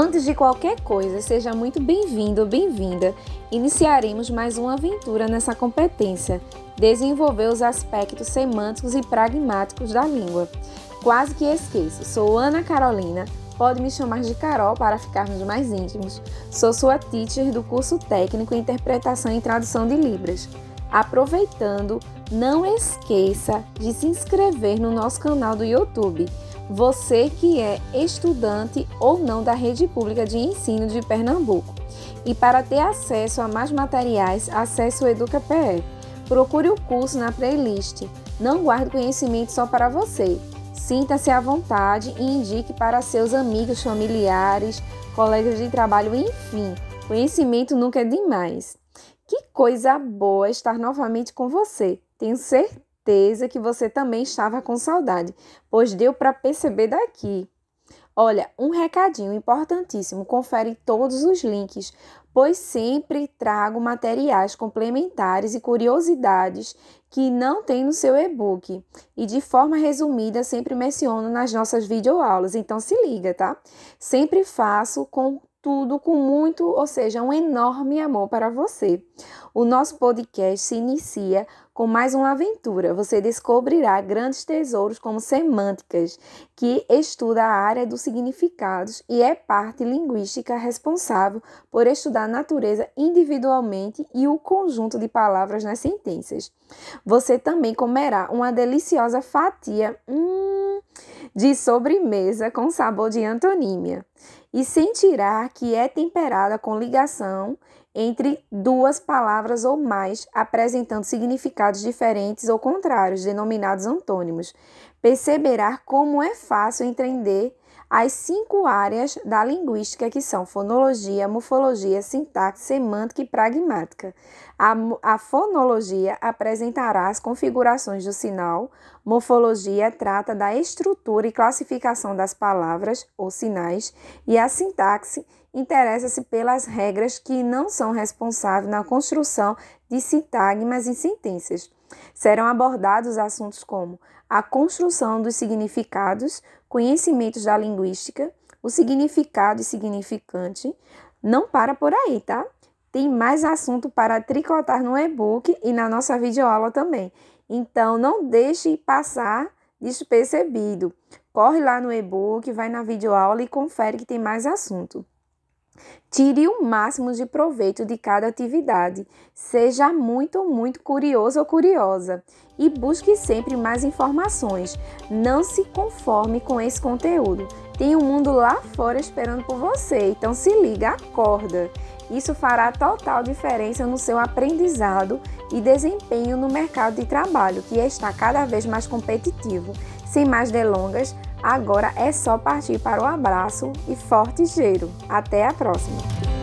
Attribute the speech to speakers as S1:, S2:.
S1: Antes de qualquer coisa, seja muito bem-vindo ou bem-vinda. Iniciaremos mais uma aventura nessa competência, desenvolver os aspectos semânticos e pragmáticos da língua. Quase que esqueço, sou Ana Carolina, pode me chamar de Carol para ficarmos mais íntimos. Sou sua teacher do curso técnico Interpretação e Tradução de Libras. Aproveitando, não esqueça de se inscrever no nosso canal do YouTube você que é estudante ou não da rede pública de ensino de Pernambuco. E para ter acesso a mais materiais, acesse o EducaPE. Procure o curso na playlist. Não guarde conhecimento só para você. Sinta-se à vontade e indique para seus amigos, familiares, colegas de trabalho, enfim. Conhecimento nunca é demais. Que coisa boa estar novamente com você. Tenho certeza certeza que você também estava com saudade, pois deu para perceber daqui. Olha, um recadinho importantíssimo: confere todos os links, pois sempre trago materiais complementares e curiosidades que não tem no seu e-book. E de forma resumida, sempre menciono nas nossas videoaulas, então se liga, tá? Sempre faço com tudo com muito, ou seja, um enorme amor para você. O nosso podcast se inicia com mais uma aventura. Você descobrirá grandes tesouros como semânticas, que estuda a área dos significados e é parte linguística responsável por estudar a natureza individualmente e o conjunto de palavras nas sentenças. Você também comerá uma deliciosa fatia hum, de sobremesa com sabor de antonímia e sentirá que é temperada com ligação entre duas palavras ou mais, apresentando significados diferentes ou contrários, denominados antônimos. Perceberá como é fácil entender as cinco áreas da linguística que são fonologia, morfologia, sintaxe, semântica e pragmática. A, a, fonologia apresentará as configurações do sinal, morfologia trata da estrutura e classificação das palavras ou sinais, e a sintaxe interessa-se pelas regras que não são responsáveis na construção de sintagmas e sentenças. Serão abordados assuntos como a construção dos significados, conhecimentos da linguística, o significado e significante. Não para por aí, tá? Tem mais assunto para tricotar no e-book e na nossa videoaula também. Então, não deixe passar despercebido. Corre lá no e-book, vai na videoaula e confere que tem mais assunto. Tire o máximo de proveito de cada atividade. Seja muito, muito curioso ou curiosa e busque sempre mais informações. Não se conforme com esse conteúdo. Tem um mundo lá fora esperando por você, então se liga, acorda. Isso fará total diferença no seu aprendizado e desempenho no mercado de trabalho, que está cada vez mais competitivo. Sem mais delongas, Agora é só partir para o abraço e forte cheiro. Até a próxima!